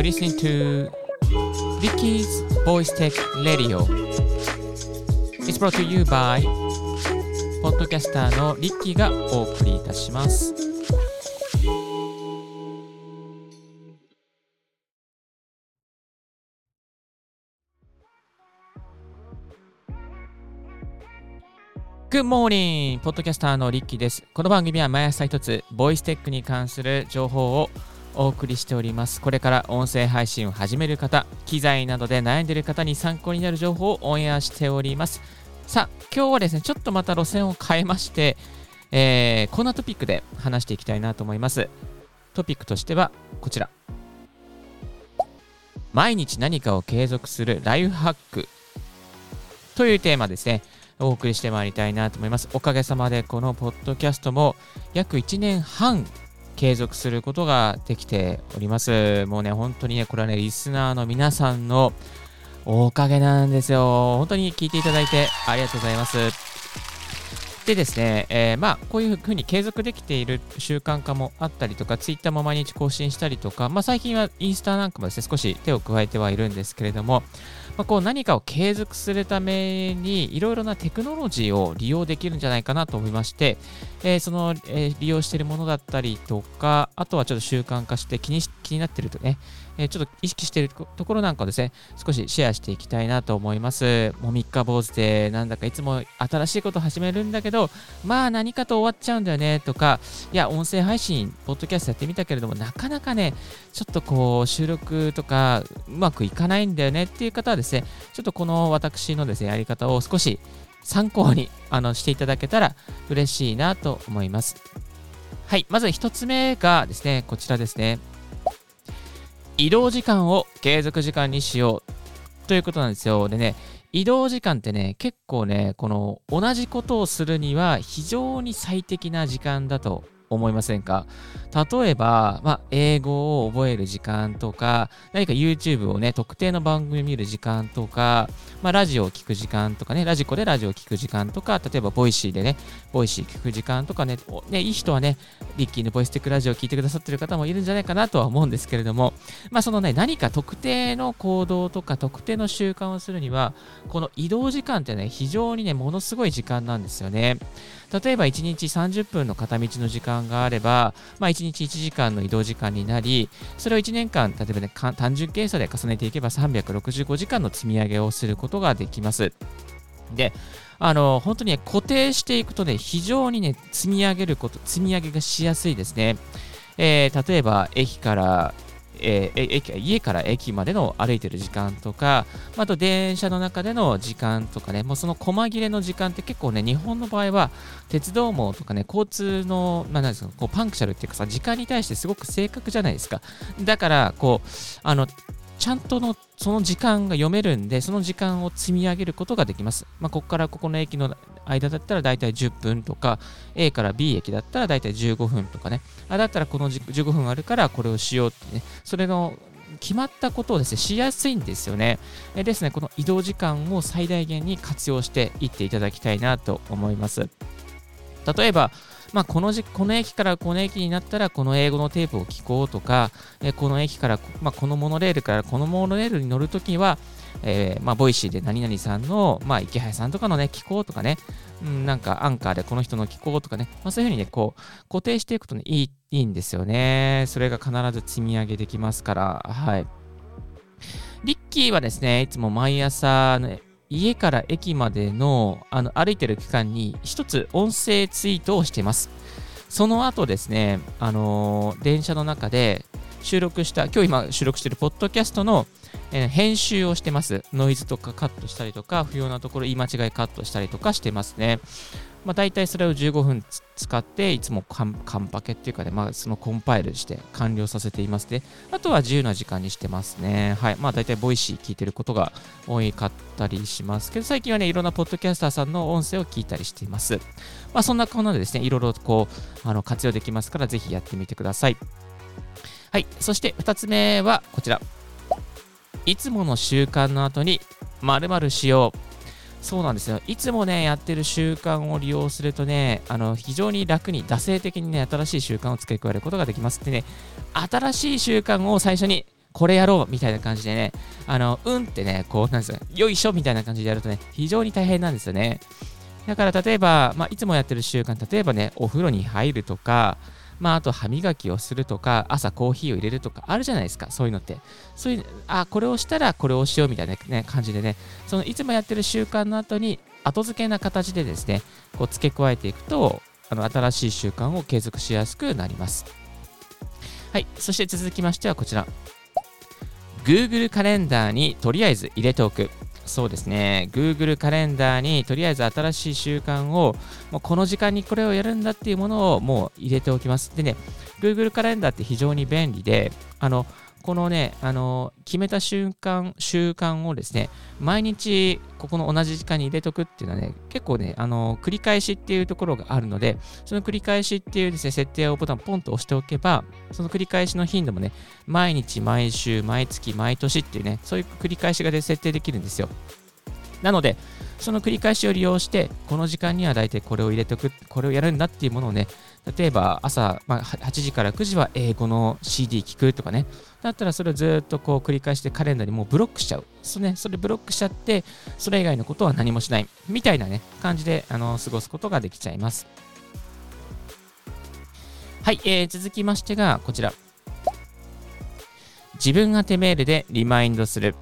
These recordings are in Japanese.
You're listening to Ricky's Voice Tech Radio. It's brought to you by ポッドキャスターのリッキーがお送りいたします。Good morning! ポッドキャスターのリッキーです。この番組は毎朝一つ、ボイステックに関する情報をお送りしております。これから音声配信を始める方、機材などで悩んでいる方に参考になる情報をオンエアしております。さあ、今日はですね、ちょっとまた路線を変えまして、えー、こんなトピックで話していきたいなと思います。トピックとしてはこちら。毎日何かを継続するライフハックというテーマですね。お送りしてまいりたいなと思います。おかげさまでこのポッドキャストも約1年半継続することができております。もうね、本当にね、これはね、リスナーの皆さんのおかげなんですよ。本当に聞いていただいてありがとうございます。でですね、えー、まあ、こういうふうに継続できている習慣化もあったりとか、ツイッターも毎日更新したりとか、まあ、最近はインスタなんかもですね、少し手を加えてはいるんですけれども、まあ、こう何かを継続するためにいろいろなテクノロジーを利用できるんじゃないかなと思いまして、えー、その、えー、利用しているものだったりとか、あとはちょっと習慣化して気に気になっているとね、え、ちょっと意識しているところなんかをですね、少しシェアしていきたいなと思います。もう三日坊主で、なんだかいつも新しいこと始めるんだけど、まあ何かと終わっちゃうんだよねとか、いや、音声配信、ポッドキャストやってみたけれども、なかなかね、ちょっとこう、収録とかうまくいかないんだよねっていう方はですね、ちょっとこの私のですね、やり方を少し参考にあのしていただけたら嬉しいなと思います。はい、まず1つ目がですね、こちらですね。移動時間を継続時間にしようということなんですよ。でね、移動時間ってね、結構ね、この同じことをするには非常に最適な時間だと思いませんか？例えば、まあ、英語を覚える時間とか、何か YouTube をね、特定の番組見る時間とか、まあ、ラジオを聞く時間とかね、 radiko でラジオを聞く時間とか、例えば、 Voicy でね、 Voicy 聞く時間とかね、ねいい人はね、リッキーの Voice Tech Radio を聞いてくださってる方もいるんじゃないかなとは思うんですけれども、まあ、そのね、何か特定の行動とか特定の習慣をするには、この移動時間ってね、非常にね、ものすごい時間なんですよね。例えば1日30分の片道の時間があれば、まあ、1日1時間の移動時間になり、それを1年間、例えばね、単純計算で重ねていけば365時間の積み上げをすることができます。で、あの、本当にね、固定していくとね、非常にね、積み上げること、積み上げがしやすいですね。えー、例えば、駅からえー、家から駅までの歩いてる時間とか、あと電車の中での時間とかね、もうその細切れの時間って結構ね、日本の場合は鉄道網とかね、交通の、まあ、なんですか、こうパンクシャルっていうかさ、時間に対してすごく正確じゃないですか。だから、こう、あの、ちゃんとのその時間が読めるんで、その時間を積み上げることができます。まあ、ここからここの駅の間だったら大体10分とか、A から B 駅だったら大体15分とかね、あだったらこの15分あるからこれをしようってね、それの決まったことをですね、しやすいんですよね。えですね、この移動時間を最大限に活用していっていただきたいなと思います。例えば、まあ、このじこの駅からこの駅になったらこの英語のテープを聞こうとか、えこの駅から、まあ、このモノレールからこのモノレールに乗るときは、えー、まあ、 Voicy で何々さんの、まあ、池原さんとかのね、聞こうとかね、うん、なんかアンカーでこの人の聞こうとかね、まあ、そういうふうにね、こう、固定していくとね、いい、いいんですよね。それが必ず積み上げできますから、はい。リッキーはですね、いつも毎朝、ね、家から駅までのあの歩いてる期間に一つ音声ツイートをしています。その後ですね、あのー、電車の中で収録した、今日今収録しているポッドキャストの、えー、編集をしてます。ノイズとかカットしたりとか、不要なところ言い間違いカットしたりとかしてますね。まあ、大体それを15分使って、いつもカンカンパケっていうかね、まあ、そのコンパイルして完了させていますね。あとは自由な時間にしてますね。はい。まあ、大体 Voicy 聞いてることが多かったりしますけど、最近はね、いろんなポッドキャスターさんの音声を聞いたりしています。まあ、そんなこんなでですね、いろいろこう、あの活用できますから、ぜひやってみてください。はい。そして2つ目はこちら。いつもの習慣の後に〇〇しよう。そうなんですよ。いつもね、やってる習慣を利用するとね、あの、非常に楽に、惰性的にね、新しい習慣を付け加えることができます。でね、新しい習慣を最初にこれやろうみたいな感じでね、あの、うんってね、こう、なんですか、よいしょみたいな感じでやるとね、非常に大変なんですよね。だから例えば、まあ、いつもやってる習慣、例えばね、お風呂に入るとか、まあ、あと歯磨きをするとか、朝コーヒーを入れるとかあるじゃないですか、そういうのって。そういう、あ、これをしたらこれをしようみたいな、ね、感じでね、そのいつもやってる習慣の後に、後付けな形でですね、こう付け加えていくと、あの新しい習慣を継続しやすくなります。はい、そして続きましてはこちら。Google カレンダーにとりあえず入れておく。そうですね、Google カレンダーにとりあえず新しい習慣を、もうこの時間にこれをやるんだっていうものをもう入れておきます。でね、Google カレンダーって非常に便利で、あの、このね、あの、決めた瞬間、習慣をですね、毎日ここの同じ時間に入れとくっていうのはね、結構ね、あの、繰り返しっていうところがあるので、その繰り返しっていうですね、設定をボタンポンと押しておけば、その繰り返しの頻度もね、毎日、毎週、毎月、毎年っていうね、そういう繰り返しがで設定できるんですよ。なので、その繰り返しを利用して、この時間には大体これを入れておく、これをやるんだっていうものをね、例えば朝、まあ、8時から9時は英語の CD 聞くとかね、だったらそれをずっとこう繰り返してカレンダーにもうブロックしちゃう。そ,、ね、それブロックしちゃって、それ以外のことは何もしない。みたいなね、感じであの過ごすことができちゃいます。はい、えー、続きましてがこちら。自分宛てメールでリマインドする。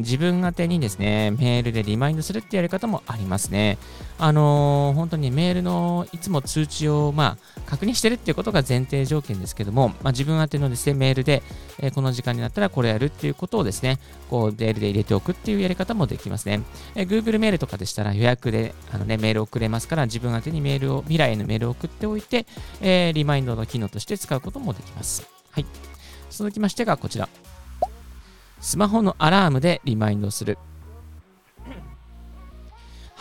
自分宛てにですね、メールでリマインドするってやり方もありますね。あのー、本当にメールのいつも通知を、まあ、確認してるっていうことが前提条件ですけども、まあ、自分宛てのですね、メールで、えー、この時間になったらこれやるっていうことをですね、こう、メールで入れておくっていうやり方もできますね。えー、Google メールとかでしたら予約で、あのね、メール送れますから、自分宛てにメールを、未来へのメールを送っておいて、えリマインドの機能として使うこともできます。はい。続きましてがこちら。スマホのアラームでリマインドする。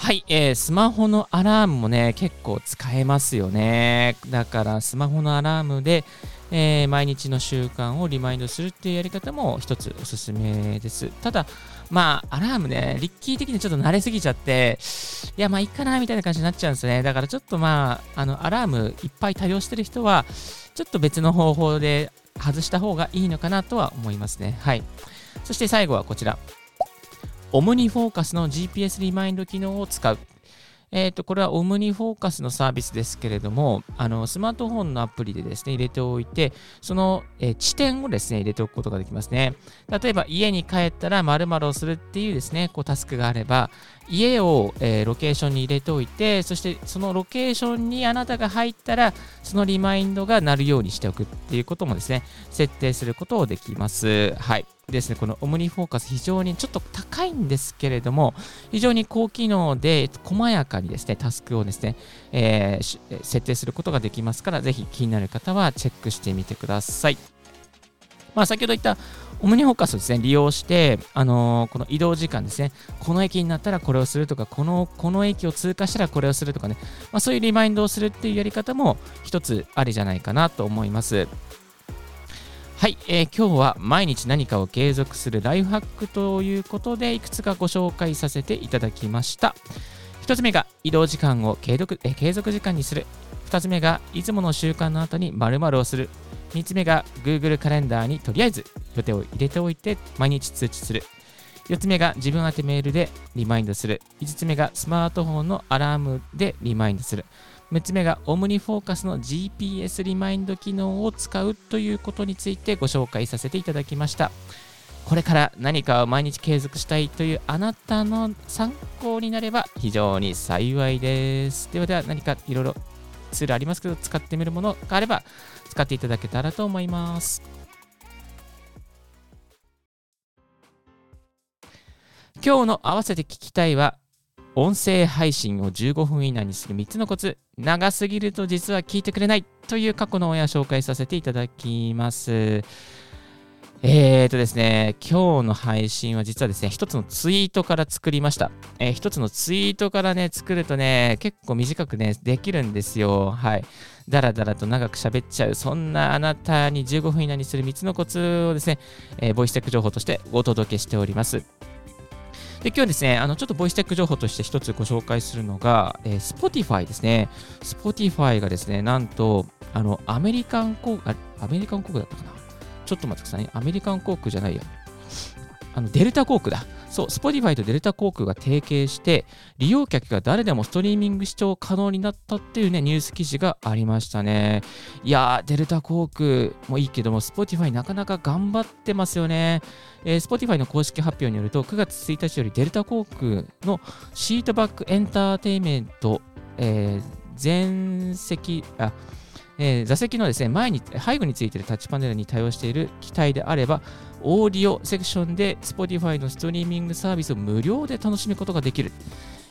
はい、えー、スマホのアラームもね、結構使えますよね。だから、スマホのアラームで、えー、毎日の習慣をリマインドするっていうやり方も一つおすすめです。ただ、まあ、アラームね、リッキー的にちょっと慣れすぎちゃって、いや、まあ、いいかな、みたいな感じになっちゃうんですね。だから、ちょっとまあ、あの、アラームいっぱい多用してる人は、ちょっと別の方法で外した方がいいのかなとは思いますね。はい。そして最後はこちら。オムニフォーカスの GPS リマインド機能を使う。えっ、ー、と、これはオムニフォーカスのサービスですけれども、あの、スマートフォンのアプリでですね、入れておいて、その、えー、地点をですね、入れておくことができますね。例えば、家に帰ったら〇〇をするっていうですね、こう、タスクがあれば、家を、えー、ロケーションに入れておいて、そしてそのロケーションにあなたが入ったら、そのリマインドが鳴るようにしておくっていうこともですね、設定することをできます。はい。ですね、このオムニフォーカス非常にちょっと高いんですけれども、非常に高機能で細やかにですね、タスクをですね、えー、設定することができますから、ぜひ気になる方はチェックしてみてください。まあ、先ほど言ったオムニフォーカスをですね、利用して、あのー、この移動時間ですね、この駅になったらこれをするとか、この、この駅を通過したらこれをするとかね、まあ、そういうリマインドをするっていうやり方も一つありじゃないかなと思います。はい、えー、今日は毎日何かを継続するライフハックということでいくつかご紹介させていただきました。1つ目が移動時間を継続え継続時間にする。2つ目がいつもの習慣の後に〇〇をする。3つ目が Google カレンダーにとりあえず予定を入れておいて毎日通知する。4つ目が自分宛てメールでリマインドする。5つ目がスマートフォンのアラームでリマインドする。6つ目がオムニフォーカスの GPS リマインド機能を使うということについてご紹介させていただきました。これから何かを毎日継続したいというあなたの参考になれば非常に幸いです。ではでは何かいろいろツールありますけど使ってみるものがあれば使っていただけたらと思います。今日の合わせて聞きたいは音声配信を15分以内にする3つのコツ。長すぎると実は聞いてくれないという過去の親紹介させていただきます。えーとですね、今日の配信は実はですね、一つのツイートから作りました。えー、一つのツイートからね、作るとね、結構短くね、できるんですよ。はい。だらだらと長く喋っちゃう、そんなあなたに15分以内にする3つのコツをですね、えー、ボイステック情報としてお届けしております。で、今日ですね、あの、ちょっとボイステック情報として一つご紹介するのが、えー、Spotify ですね。Spotify がですね、なんと、あの、アメリカン国、アメリカン航空だったかな？ちょっと待ってくださいね。アメリカン航空じゃないよ。あの、デルタ航空だ。そう、Spotify とデルタ航空が提携して、利用客が誰でもストリーミング視聴可能になったっていうね、ニュース記事がありましたね。いやー、デルタ航空もいいけども、Spotify なかなか頑張ってますよね。えー、Spotify の公式発表によると、9月1日よりデルタ航空のシートバックエンターテイメント、えー、全席、あ、えー、座席のですね、前に、背後についているタッチパネルに対応している機体であれば、オーディオセクションで Spotify のストリーミングサービスを無料で楽しむことができる。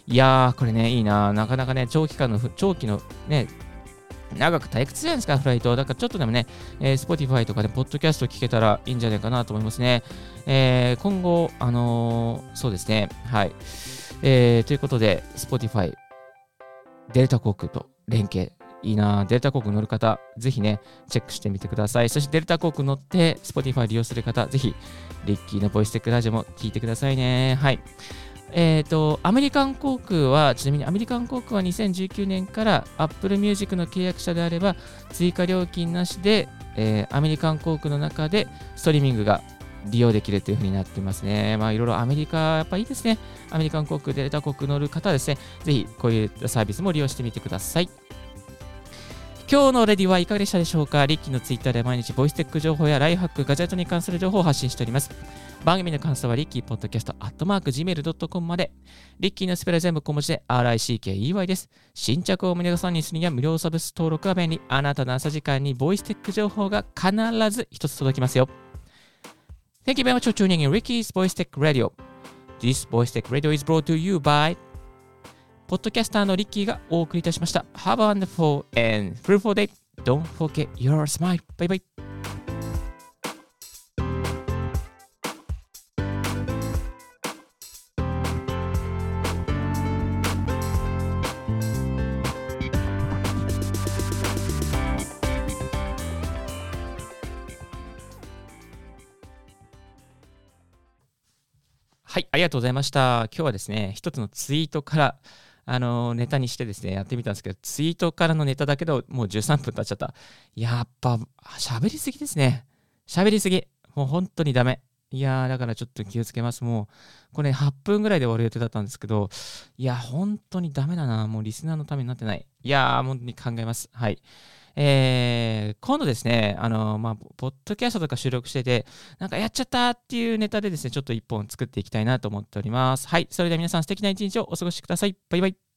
いやー、これね、いいななかなかね、長期間の、長期のね、長く退屈じゃないですか、フライト。だからちょっとでもね、えー、Spotify とかで、ポッドキャスト聞けたらいいんじゃないかなと思いますね。えー、今後、あのー、そうですね、はい。えー、ということで、Spotify、デルタ航空と連携いいなデルタ航空乗る方、ぜひね、チェックしてみてください。そしてデルタ航空乗って Spotify 利用する方、ぜひ、リッキーのボイステックラジオも聞いてくださいね。はい。えっ、ー、と、アメリカン航空は、ちなみにアメリカン航空は2019年から Apple Music の契約者であれば、追加料金なしで、えー、アメリカン航空の中でストリーミングが利用できるというふうになってますね。まあ、いろいろアメリカ、やっぱいいですね。アメリカン航空、デルタ航空乗る方はですね、ぜひこういうサービスも利用してみてください。今日のレディはいかがでしたでしょうか？リッキーのツイッターで毎日 Voice Tech 情報やライフハック、ガジェットに関する情報を発信しております。番組の感想はリッキーポッドキャストアットマーク Gmail.com まで。リッキーのスペル全部小文字で RICKEY です。新着を無料さんにするには無料サブスク登録は便利。あなたの朝時間に Voice Tech 情報が必ず一つ届きますよ。Thank you very much for tuning in Ricky's Voice Tech Radio. This Voice Tech Radio is brought to you by ポッドキャスターのリッキーがお送りいたしました。Have a wonderful and fruitful day. Don't forget your smile. Bye bye. はい、ありがとうございました。今日はですね、一つのツイートからあのネタにしてですね、やってみたんですけど、ツイートからのネタだけど、もう13分経っちゃった。やっぱ、喋りすぎですね。喋りすぎ。もう本当にダメ。いやー、だからちょっと気をつけます。もう、これ8分ぐらいで終わる予定だったんですけど、いや、本当にダメだな。もうリスナーのためになってない。いやー、本当に考えます。はい。えー、今度ですね、あの、まあ、ポッドキャストとか収録してて、なんかやっちゃったっていうネタでですね、ちょっと一本作っていきたいなと思っております。はい。それでは皆さん素敵な一日をお過ごしください。バイバイ。